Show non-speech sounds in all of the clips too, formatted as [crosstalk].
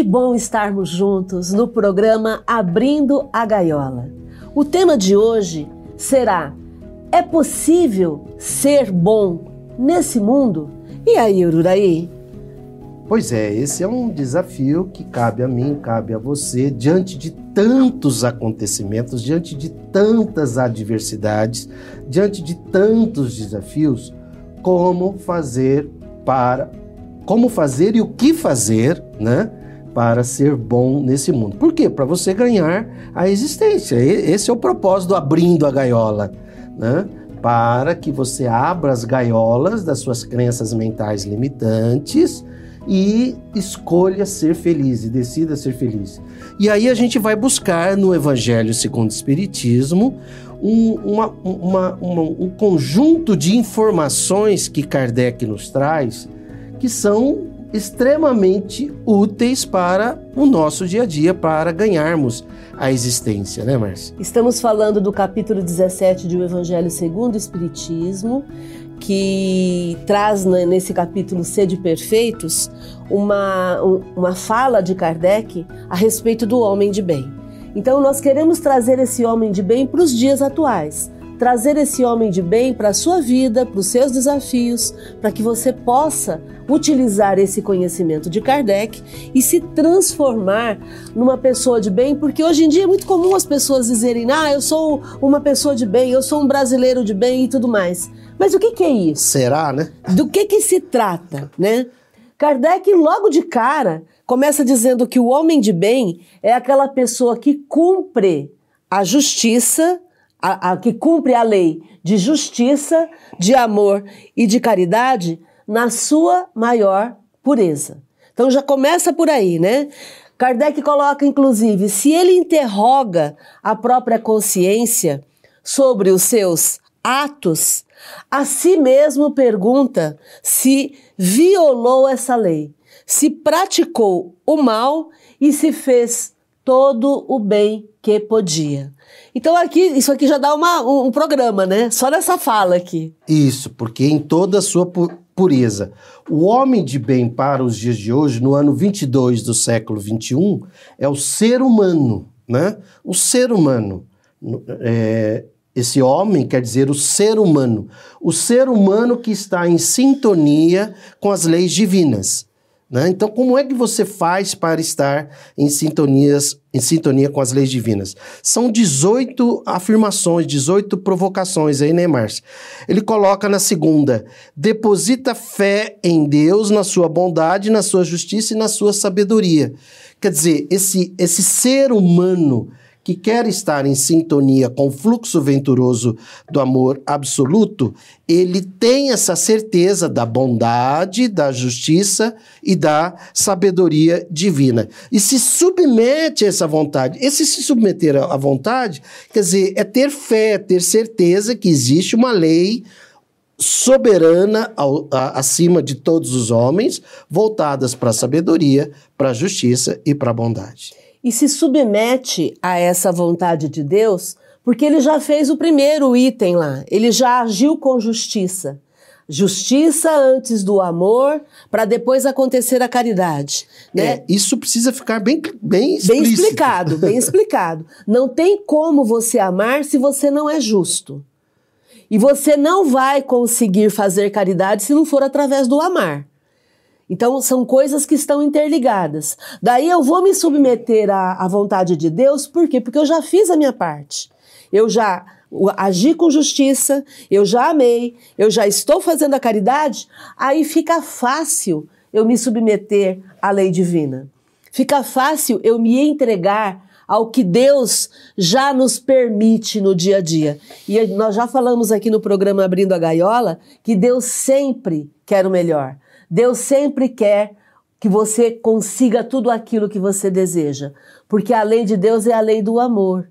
Que bom estarmos juntos no programa Abrindo a Gaiola. O tema de hoje será: É possível ser bom nesse mundo? E aí, Ururaí? Pois é, esse é um desafio que cabe a mim, cabe a você, diante de tantos acontecimentos, diante de tantas adversidades, diante de tantos desafios, como fazer para como fazer e o que fazer, né? Para ser bom nesse mundo. Por quê? Para você ganhar a existência. Esse é o propósito do abrindo a gaiola, né? Para que você abra as gaiolas das suas crenças mentais limitantes e escolha ser feliz e decida ser feliz. E aí a gente vai buscar no Evangelho segundo o Espiritismo um, uma, uma, uma, um conjunto de informações que Kardec nos traz que são extremamente úteis para o nosso dia a dia, para ganharmos a existência, né, Márcia? Estamos falando do capítulo 17 do Evangelho segundo o Espiritismo, que traz né, nesse capítulo Sede Perfeitos uma, uma fala de Kardec a respeito do homem de bem. Então, nós queremos trazer esse homem de bem para os dias atuais, trazer esse homem de bem para a sua vida, para os seus desafios, para que você possa utilizar esse conhecimento de Kardec e se transformar numa pessoa de bem, porque hoje em dia é muito comum as pessoas dizerem: "Ah, eu sou uma pessoa de bem, eu sou um brasileiro de bem" e tudo mais. Mas o que, que é isso? Será, né? Do que que se trata, né? Kardec logo de cara começa dizendo que o homem de bem é aquela pessoa que cumpre a justiça, a, a, que cumpre a lei de justiça, de amor e de caridade na sua maior pureza. Então já começa por aí, né? Kardec coloca, inclusive, se ele interroga a própria consciência sobre os seus atos, a si mesmo pergunta se violou essa lei, se praticou o mal e se fez todo o bem que podia. Então aqui, isso aqui já dá uma, um, um programa, né? Só nessa fala aqui. Isso, porque em toda a sua pureza. O homem de bem para os dias de hoje, no ano 22 do século 21, é o ser humano, né? O ser humano. É, esse homem quer dizer o ser humano. O ser humano que está em sintonia com as leis divinas. Né? Então, como é que você faz para estar em, sintonias, em sintonia com as leis divinas? São 18 afirmações, 18 provocações aí, né, Márcia? Ele coloca na segunda: deposita fé em Deus, na sua bondade, na sua justiça e na sua sabedoria. Quer dizer, esse, esse ser humano que quer estar em sintonia com o fluxo venturoso do amor absoluto, ele tem essa certeza da bondade, da justiça e da sabedoria divina. E se submete a essa vontade. Esse se submeter à vontade, quer dizer, é ter fé, ter certeza que existe uma lei soberana ao, a, acima de todos os homens, voltadas para a sabedoria, para a justiça e para a bondade e se submete a essa vontade de Deus, porque ele já fez o primeiro item lá, ele já agiu com justiça. Justiça antes do amor, para depois acontecer a caridade. Né? É, isso precisa ficar bem, bem, bem explicado. Bem [laughs] explicado. Não tem como você amar se você não é justo. E você não vai conseguir fazer caridade se não for através do amar. Então, são coisas que estão interligadas. Daí eu vou me submeter à, à vontade de Deus, por quê? Porque eu já fiz a minha parte. Eu já agi com justiça, eu já amei, eu já estou fazendo a caridade, aí fica fácil eu me submeter à lei divina. Fica fácil eu me entregar ao que Deus já nos permite no dia a dia. E nós já falamos aqui no programa Abrindo a Gaiola que Deus sempre quer o melhor. Deus sempre quer que você consiga tudo aquilo que você deseja, porque a lei de Deus é a lei do amor,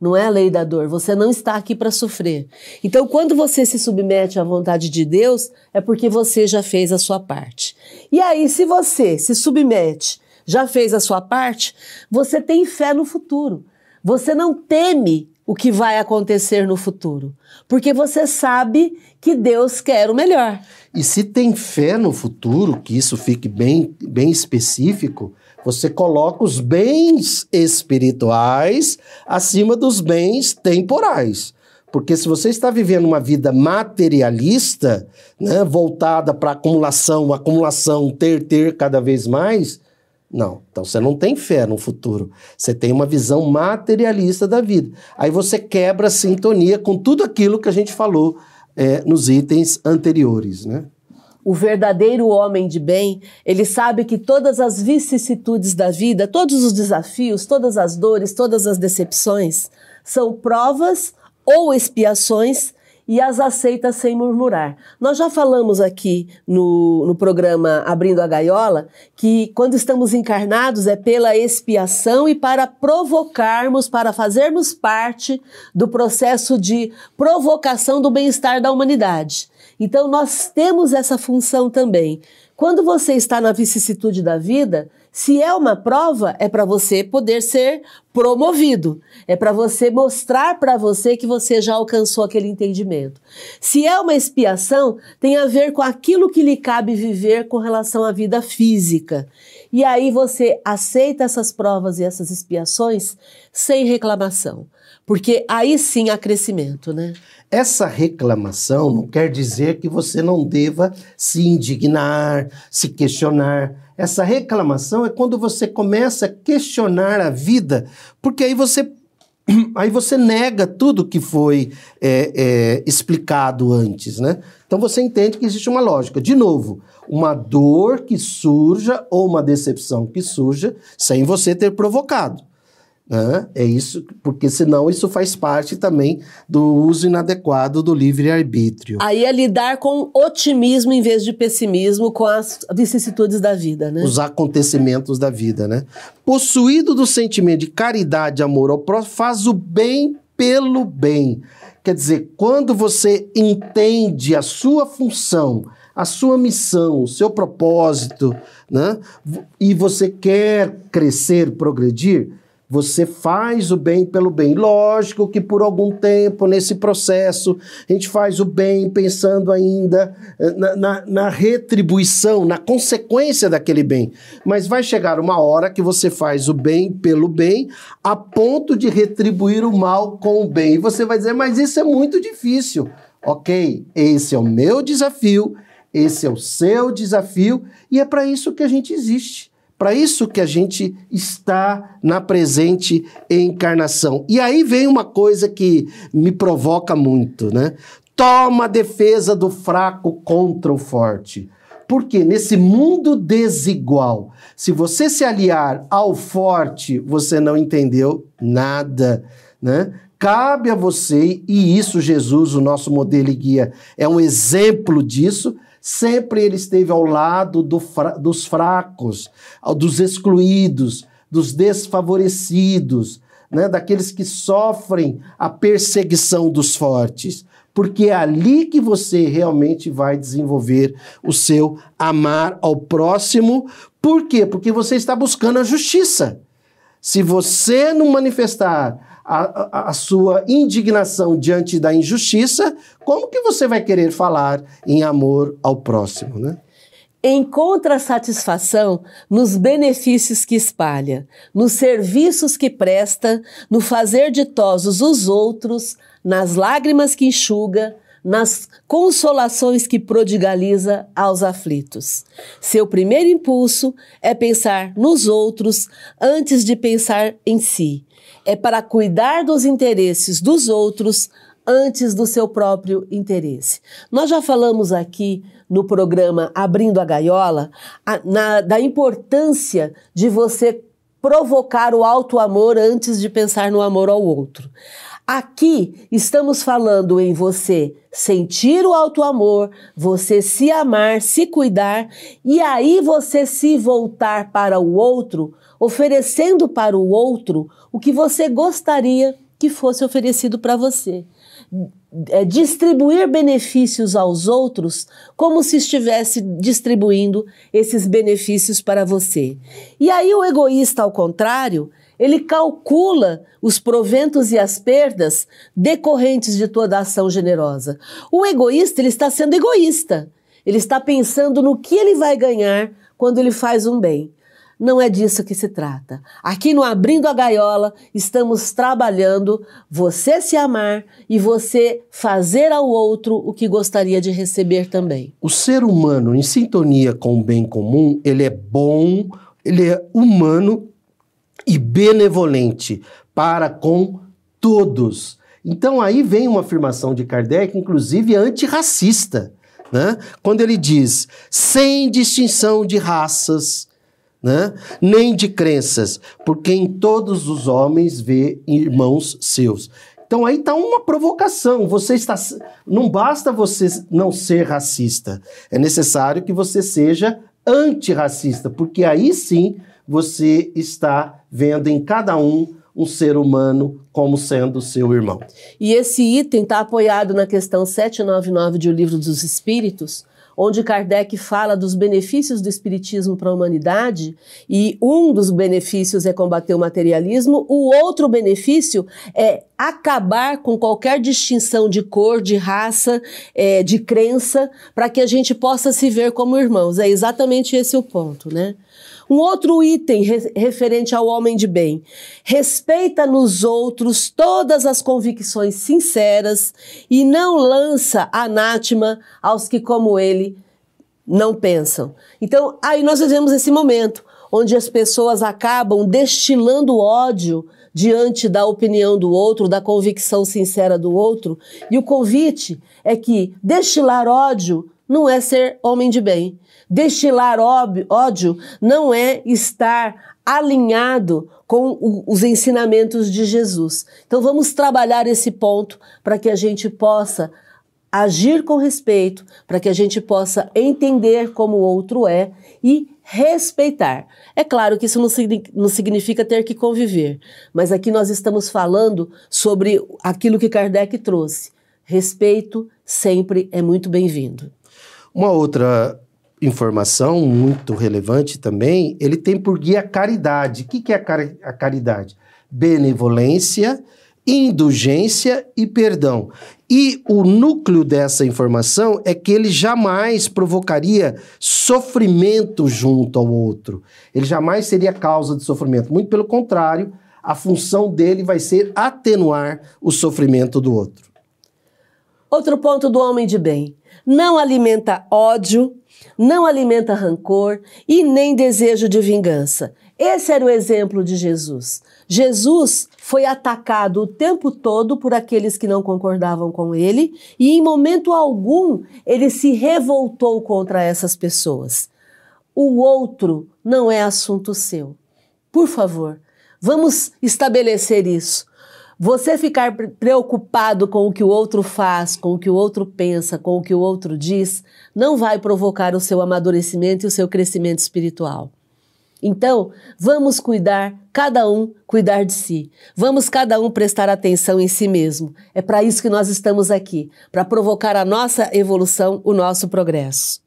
não é a lei da dor. Você não está aqui para sofrer. Então, quando você se submete à vontade de Deus, é porque você já fez a sua parte. E aí, se você se submete, já fez a sua parte, você tem fé no futuro. Você não teme o que vai acontecer no futuro, porque você sabe que Deus quer o melhor. E se tem fé no futuro, que isso fique bem, bem específico, Você coloca os bens espirituais acima dos bens temporais. Porque se você está vivendo uma vida materialista, né, voltada para acumulação, acumulação, ter, ter cada vez mais, não. Então você não tem fé no futuro. Você tem uma visão materialista da vida. Aí você quebra a sintonia com tudo aquilo que a gente falou é, nos itens anteriores, né? O verdadeiro homem de bem, ele sabe que todas as vicissitudes da vida, todos os desafios, todas as dores, todas as decepções são provas ou expiações e as aceita sem murmurar. Nós já falamos aqui no, no programa Abrindo a Gaiola que quando estamos encarnados é pela expiação e para provocarmos, para fazermos parte do processo de provocação do bem-estar da humanidade. Então nós temos essa função também. Quando você está na vicissitude da vida, se é uma prova, é para você poder ser promovido. É para você mostrar para você que você já alcançou aquele entendimento. Se é uma expiação, tem a ver com aquilo que lhe cabe viver com relação à vida física. E aí você aceita essas provas e essas expiações sem reclamação. Porque aí sim há crescimento, né? Essa reclamação não quer dizer que você não deva se indignar, se questionar. Essa reclamação é quando você começa a questionar a vida, porque aí você [clears throat] aí você nega tudo que foi é, é, explicado antes, né? Então você entende que existe uma lógica. De novo, uma dor que surja ou uma decepção que surja sem você ter provocado. Né? É isso, porque senão isso faz parte também do uso inadequado do livre-arbítrio. Aí é lidar com otimismo em vez de pessimismo com as vicissitudes da vida, né? Os acontecimentos da vida, né? Possuído do sentimento de caridade amor ao próximo, faz o bem pelo bem. Quer dizer, quando você entende a sua função, a sua missão, o seu propósito, né? E você quer crescer, progredir, você faz o bem pelo bem. Lógico que por algum tempo, nesse processo, a gente faz o bem pensando ainda eh, na, na, na, retribuição, na consequência daquele bem. Mas vai chegar uma hora que você faz o bem pelo bem, a ponto de retribuir o mal com o bem. E você vai dizer, mas isso é muito difícil. Ok, esse é o meu desafio, esse é o seu desafio, e é para isso que a gente existe para isso que a gente está na presente encarnação. E aí vem uma coisa que me provoca muito, né? Toma a defesa do fraco contra o forte. Porque nesse mundo desigual, se você se aliar ao forte, você não entendeu nada, né? Cabe a você, e isso Jesus, o nosso modelo e guia, é um exemplo disso, Sempre ele esteve ao lado do fra dos fracos, dos excluídos, dos desfavorecidos, né, daqueles que sofrem a perseguição dos fortes. Porque é ali que você realmente vai desenvolver o seu amar ao próximo. Por quê? Porque você está buscando a justiça. Se você não manifestar a, a, sua indignação diante da injustiça, como que você vai querer falar em amor ao próximo, né? Encontra satisfação nos benefícios que espalha, nos serviços que presta, no fazer ditosos os outros, nas lágrimas que enxuga, nas consolações que prodigaliza aos aflitos. Seu primeiro impulso é pensar nos outros antes de pensar em si, é para cuidar dos interesses dos outros antes do seu próprio interesse. Nós já falamos aqui no programa Abrindo a Gaiola a, na, da importância de você provocar o alto amor antes de pensar no amor ao outro. Aqui estamos falando em você sentir o alto amor, você se amar, se cuidar e aí você se voltar para o outro oferecendo para o outro o que você gostaria que fosse oferecido para você. É, distribuir benefícios aos outros como se estivesse distribuindo esses benefícios para você. E aí o egoísta, ao contrário, ele calcula os proventos e as perdas decorrentes de toda ação generosa. O egoísta, ele está sendo egoísta. Ele está pensando no que ele vai ganhar quando ele faz um bem. Não é disso que se trata. Aqui no Abrindo a Gaiola, estamos trabalhando você se amar e você fazer ao outro o que gostaria de receber também. O ser humano, em sintonia com o bem comum, ele é bom, ele é humano e benevolente para com todos. Então aí vem uma afirmação de Kardec, inclusive antirracista, né? quando ele diz: sem distinção de raças, né? nem de crenças, porque em todos os homens vê irmãos seus. Então aí está uma provocação. Você está, não basta você não ser racista, é necessário que você seja antirracista, porque aí sim você está vendo em cada um um ser humano como sendo seu irmão. E esse item está apoiado na questão 799 de O Livro dos Espíritos, onde Kardec fala dos benefícios do Espiritismo para a humanidade, e um dos benefícios é combater o materialismo, o outro benefício é acabar com qualquer distinção de cor, de raça, é, de crença, para que a gente possa se ver como irmãos. É exatamente esse o ponto, né? Um outro item re referente ao homem de bem. Respeita nos outros todas as convicções sinceras e não lança anátema aos que, como ele, não pensam. Então, aí nós vivemos esse momento onde as pessoas acabam destilando ódio diante da opinião do outro, da convicção sincera do outro. E o convite é que destilar ódio não é ser homem de bem. Destilar ódio não é estar alinhado com os ensinamentos de Jesus. Então vamos trabalhar esse ponto para que a gente possa agir com respeito, para que a gente possa entender como o outro é e respeitar. É claro que isso não significa ter que conviver, mas aqui nós estamos falando sobre aquilo que Kardec trouxe. Respeito sempre é muito bem-vindo. Uma outra informação muito relevante também, ele tem por guia caridade. O que, que é a caridade? Benevolência, indulgência e perdão. E o núcleo dessa informação é que ele jamais provocaria sofrimento junto ao outro. Ele jamais seria causa de sofrimento. Muito pelo contrário, a função dele vai ser atenuar o sofrimento do outro. Outro ponto do homem de bem: não alimenta ódio, não alimenta rancor e nem desejo de vingança. Esse era o exemplo de Jesus. Jesus foi atacado o tempo todo por aqueles que não concordavam com ele e em momento algum ele se revoltou contra essas pessoas. O outro não é assunto seu. Por favor, vamos estabelecer isso. Você ficar preocupado com o que o outro faz, com o que o outro pensa, com o que o outro diz, não vai provocar o seu amadurecimento e o seu crescimento espiritual. Então, vamos cuidar, cada um cuidar de si. Vamos cada um prestar atenção em si mesmo. É para isso que nós estamos aqui, para provocar a nossa evolução, o nosso progresso.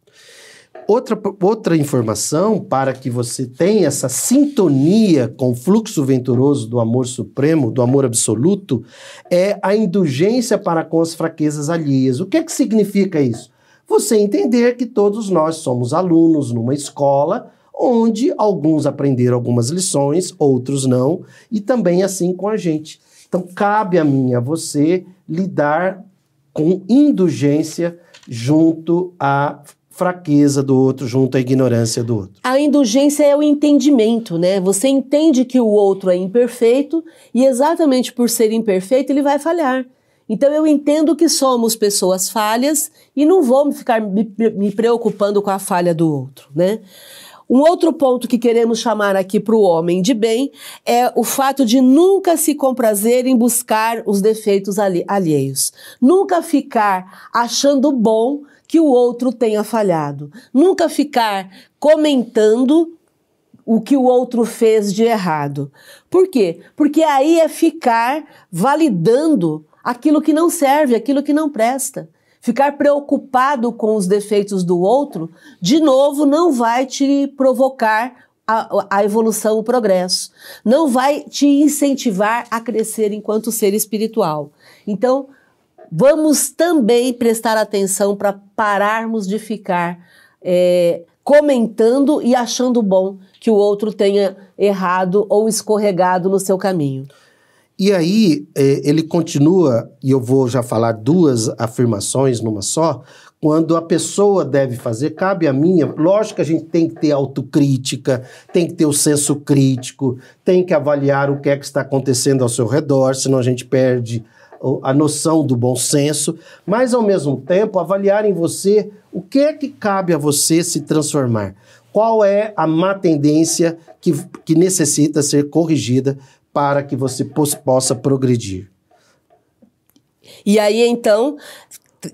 Outra, outra informação para que você tenha essa sintonia com o fluxo venturoso do amor supremo, do amor absoluto, é a indulgência para com as fraquezas alheias. O que é que significa isso? Você entender que todos nós somos alunos numa escola onde alguns aprenderam algumas lições, outros não, e também assim com a gente. Então, cabe a mim, a você, lidar com indulgência junto a fraqueza do outro junto à ignorância do outro. A indulgência é o entendimento, né? Você entende que o outro é imperfeito e exatamente por ser imperfeito ele vai falhar. Então eu entendo que somos pessoas falhas e não vou ficar me, preocupando com a falha do outro, né? Um outro ponto que queremos chamar aqui para o homem de bem é o fato de nunca se comprazer em buscar os defeitos alheios. Nunca ficar achando bom que o outro tenha falhado. Nunca ficar comentando o que o outro fez de errado. Por quê? Porque aí é ficar validando aquilo que não serve, aquilo que não presta. Ficar preocupado com os defeitos do outro, de novo, não vai te provocar a, a, evolução, o progresso. Não vai te incentivar a crescer enquanto ser espiritual. Então, Vamos também prestar atenção para pararmos de ficar é, comentando e achando bom que o outro tenha errado ou escorregado no seu caminho. E aí é, ele continua, e eu vou já falar duas afirmações numa só, quando a pessoa deve fazer, cabe a minha. Lógico que a gente tem que ter autocrítica, tem que ter o senso crítico, tem que avaliar o que é que está acontecendo ao seu redor, senão a gente perde a noção do bom senso, mas ao mesmo tempo avaliar em você o que é que cabe a você se transformar. Qual é a má tendência que, que necessita ser corrigida para que você possa progredir? E aí, então,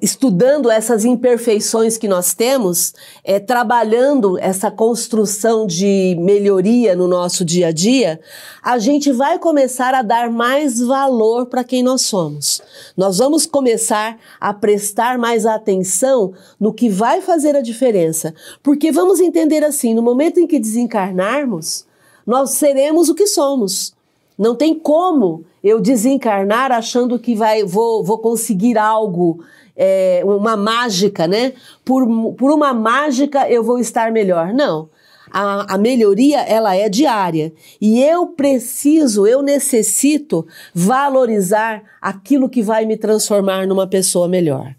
estudando essas imperfeições que nós temos, é, trabalhando essa construção de melhoria no nosso dia a dia, a gente vai começar a dar mais valor para quem nós somos. Nós vamos começar a prestar mais atenção no que vai fazer a diferença. Porque vamos entender assim: no momento em que desencarnarmos, nós seremos o que somos. Não tem como eu desencarnar achando que vai, vou, vou conseguir algo é, uma mágica, né? Por, por uma mágica eu vou estar melhor. Não. A, a, melhoria ela é diária e eu preciso, eu necessito valorizar aquilo que vai me transformar numa pessoa melhor.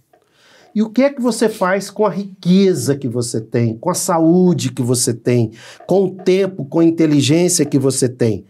E o que é que você faz com a riqueza que você tem, com a saúde que você tem, com o tempo, com a inteligência que você tem?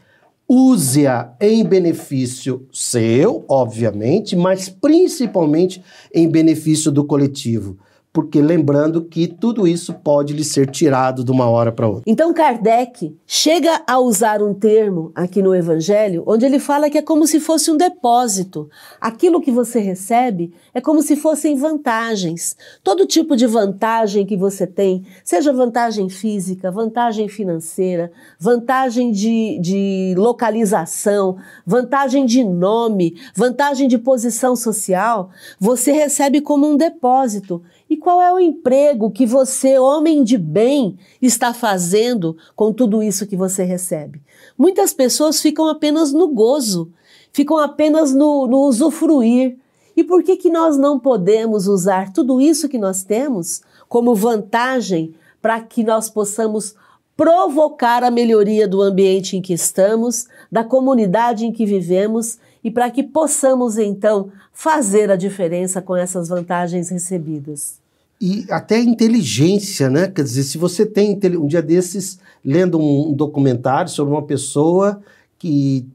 Use-a em benefício seu, obviamente, mas principalmente em benefício do coletivo porque lembrando que tudo isso pode lhe ser tirado de uma hora para outra. Então Kardec chega a usar um termo aqui no Evangelho, onde ele fala que é como se fosse um depósito. Aquilo que você recebe é como se fossem vantagens. Todo tipo de vantagem que você tem, seja vantagem física, vantagem financeira, vantagem de, de localização, vantagem de nome, vantagem de posição social, você recebe como um depósito e qual é o emprego que você, homem de bem, está fazendo com tudo isso que você recebe? Muitas pessoas ficam apenas no gozo, ficam apenas no, no usufruir. E por que, que nós não podemos usar tudo isso que nós temos como vantagem para que nós possamos provocar a melhoria do ambiente em que estamos, da comunidade em que vivemos e para que possamos então fazer a diferença com essas vantagens recebidas? E até inteligência, né? Quer dizer, se você tem um dia desses lendo um documentário sobre uma pessoa que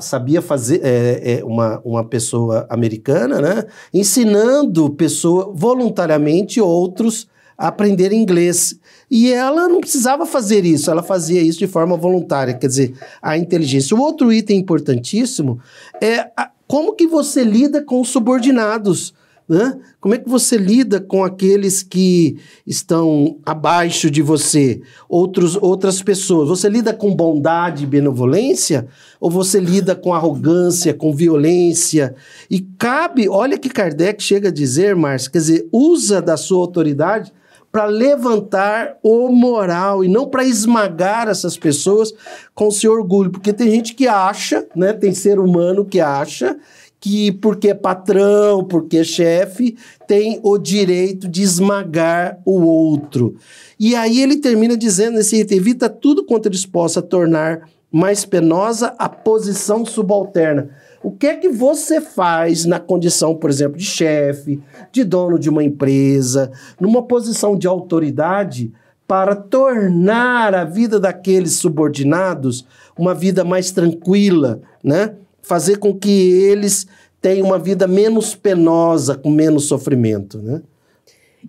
sabia fazer é, é, uma, uma pessoa americana, né? Ensinando pessoa voluntariamente outros a aprender inglês. E ela não precisava fazer isso, ela fazia isso de forma voluntária, quer dizer, a inteligência. O outro item importantíssimo é a, como que você lida com os subordinados. Né? Como é que você lida com aqueles que estão abaixo de você, outros, outras pessoas? Você lida com bondade e benevolência ou você lida com arrogância, com violência? E cabe, olha que Kardec chega a dizer, Márcio, quer dizer, usa da sua autoridade para levantar o moral e não para esmagar essas pessoas com seu orgulho, porque tem gente que acha, né, tem ser humano que acha que porque é patrão, porque é chefe, tem o direito de esmagar o outro. E aí ele termina dizendo nesse item, evita tudo quanto eles possa tornar mais penosa a posição subalterna. O que é que você faz na condição, por exemplo, de chefe, de dono de uma empresa, numa posição de autoridade, para tornar a vida daqueles subordinados uma vida mais tranquila, né? Fazer com que eles tenham uma vida menos penosa, com menos sofrimento, né?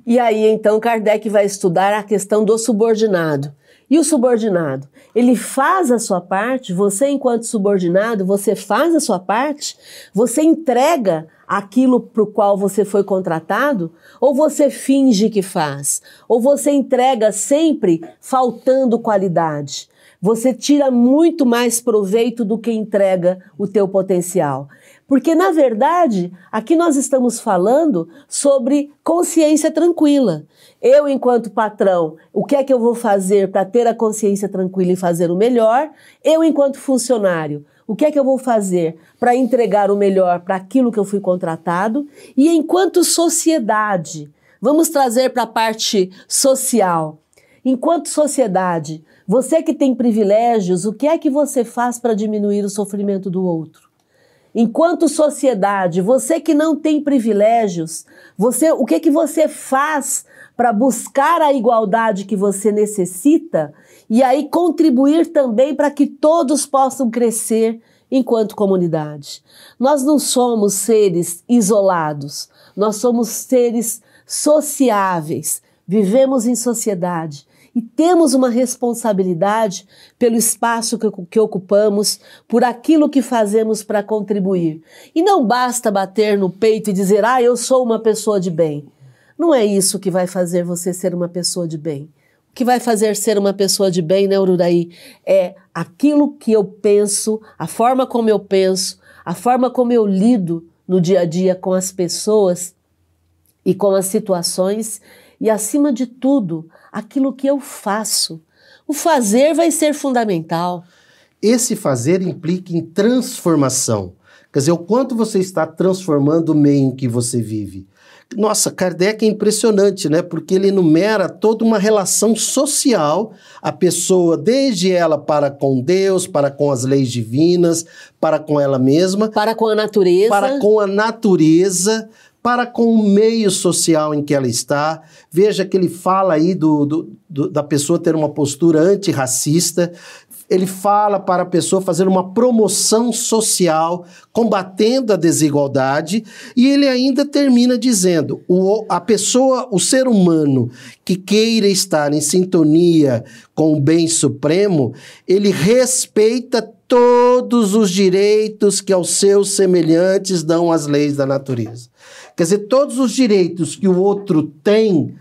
E aí, então, Kardec vai estudar a questão do subordinado. E o subordinado? Ele faz a sua parte, você, enquanto subordinado, você faz a sua parte, você entrega aquilo para o qual você foi contratado, ou você finge que faz, ou você entrega sempre faltando qualidade você tira muito mais proveito do que entrega o teu potencial. Porque, na verdade, aqui nós estamos falando sobre consciência tranquila. Eu, enquanto patrão, o que é que eu vou fazer para ter a consciência tranquila e fazer o melhor? Eu, enquanto funcionário, o que é que eu vou fazer para entregar o melhor para aquilo que eu fui contratado? E enquanto sociedade, vamos trazer para a parte social. Enquanto sociedade, você que tem privilégios, o que é que você faz para diminuir o sofrimento do outro? Enquanto sociedade, você que não tem privilégios, você, o que é que você faz para buscar a igualdade que você necessita e aí contribuir também para que todos possam crescer enquanto comunidade. Nós não somos seres isolados, nós somos seres sociáveis, vivemos em sociedade e temos uma responsabilidade pelo espaço que, que ocupamos, por aquilo que fazemos para contribuir. E não basta bater no peito e dizer, ah, eu sou uma pessoa de bem. Não é isso que vai fazer você ser uma pessoa de bem. O que vai fazer ser uma pessoa de bem, né, Ururaí? É aquilo que eu penso, a forma como eu penso, a forma como eu lido no dia a dia com as pessoas e com as situações e, acima de tudo, aquilo que eu faço. O fazer vai ser fundamental. Esse fazer implica em transformação. Quer dizer, o quanto você está transformando o meio em que você vive. Nossa, Kardec é impressionante, né? Porque ele enumera toda uma relação social, a pessoa, desde ela para com Deus, para com as leis divinas, para com ela mesma, para com a natureza, para com a natureza, para com o meio social em que ela está. Veja que ele fala aí do, do, do da pessoa ter uma postura antirracista, ele fala para a pessoa fazer uma promoção social, combatendo a desigualdade, e ele ainda termina dizendo: o, a pessoa, o ser humano que queira estar em sintonia com o bem supremo, ele respeita todos os direitos que aos seus semelhantes dão as leis da natureza. Quer dizer, todos os direitos que o outro tem,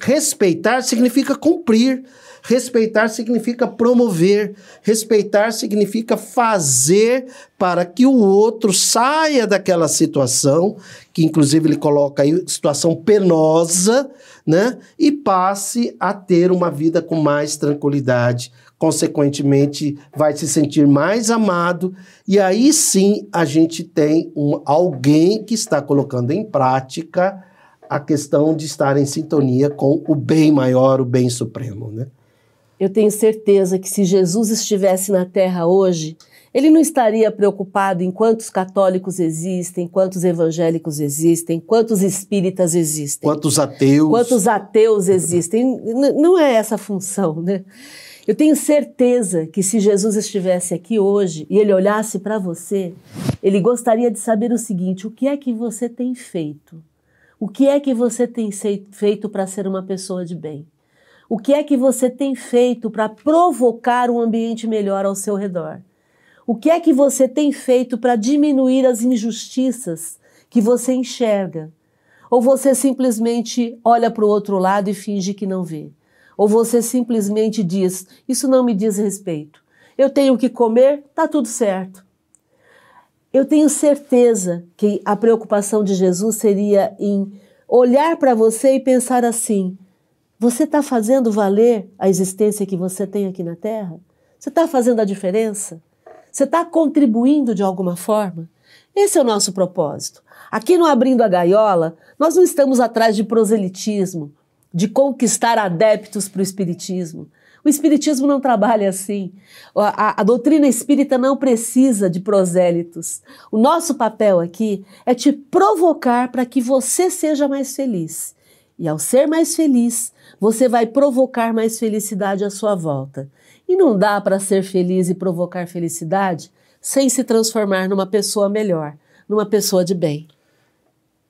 respeitar significa cumprir. Respeitar significa promover, respeitar significa fazer para que o outro saia daquela situação, que inclusive ele coloca aí situação penosa, né? E passe a ter uma vida com mais tranquilidade, consequentemente vai se sentir mais amado e aí sim a gente tem um, alguém que está colocando em prática a questão de estar em sintonia com o bem maior, o bem supremo, né? Eu tenho certeza que se Jesus estivesse na Terra hoje, ele não estaria preocupado em quantos católicos existem, quantos evangélicos existem, quantos espíritas existem. Quantos ateus. Quantos ateus existem. Não é essa a função, né? Eu tenho certeza que se Jesus estivesse aqui hoje e ele olhasse para você, ele gostaria de saber o seguinte: o que é que você tem feito? O que é que você tem feito para ser uma pessoa de bem? O que é que você tem feito para provocar um ambiente melhor ao seu redor? O que é que você tem feito para diminuir as injustiças que você enxerga? Ou você simplesmente olha para o outro lado e finge que não vê? Ou você simplesmente diz: Isso não me diz respeito. Eu tenho que comer, tá tudo certo. Eu tenho certeza que a preocupação de Jesus seria em olhar para você e pensar assim: você está fazendo valer a existência que você tem aqui na Terra? Você está fazendo a diferença? Você está contribuindo de alguma forma? Esse é o nosso propósito. Aqui no Abrindo a Gaiola, nós não estamos atrás de proselitismo, de conquistar adeptos para o Espiritismo. O Espiritismo não trabalha assim. A, a, a, doutrina espírita não precisa de prosélitos. O nosso papel aqui é te provocar para que você seja mais feliz. E ao ser mais feliz, você vai provocar mais felicidade à sua volta. E não dá para ser feliz e provocar felicidade sem se transformar numa pessoa melhor, numa pessoa de bem.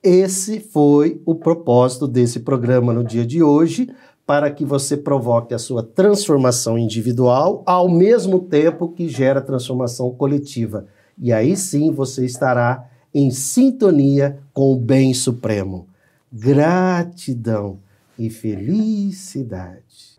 Esse foi o propósito desse programa no dia de hoje, para que você provoque a sua transformação individual ao mesmo tempo que gera transformação coletiva. E aí sim você estará em sintonia com o bem supremo. Gratidão e felicidade.